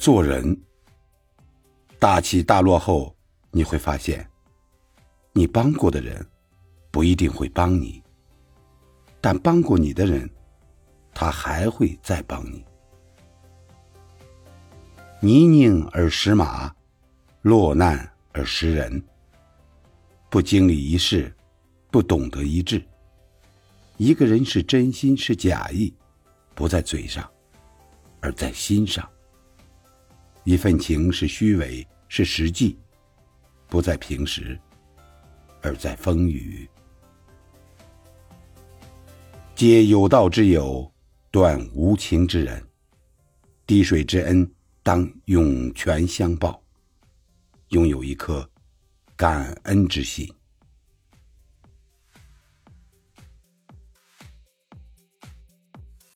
做人，大起大落后，你会发现，你帮过的人不一定会帮你，但帮过你的人，他还会再帮你。泥泞而识马，落难而识人。不经历一事，不懂得一智。一个人是真心是假意，不在嘴上，而在心上。一份情是虚伪是实际，不在平时，而在风雨。皆有道之友，断无情之人。滴水之恩，当涌泉相报。拥有一颗感恩之心。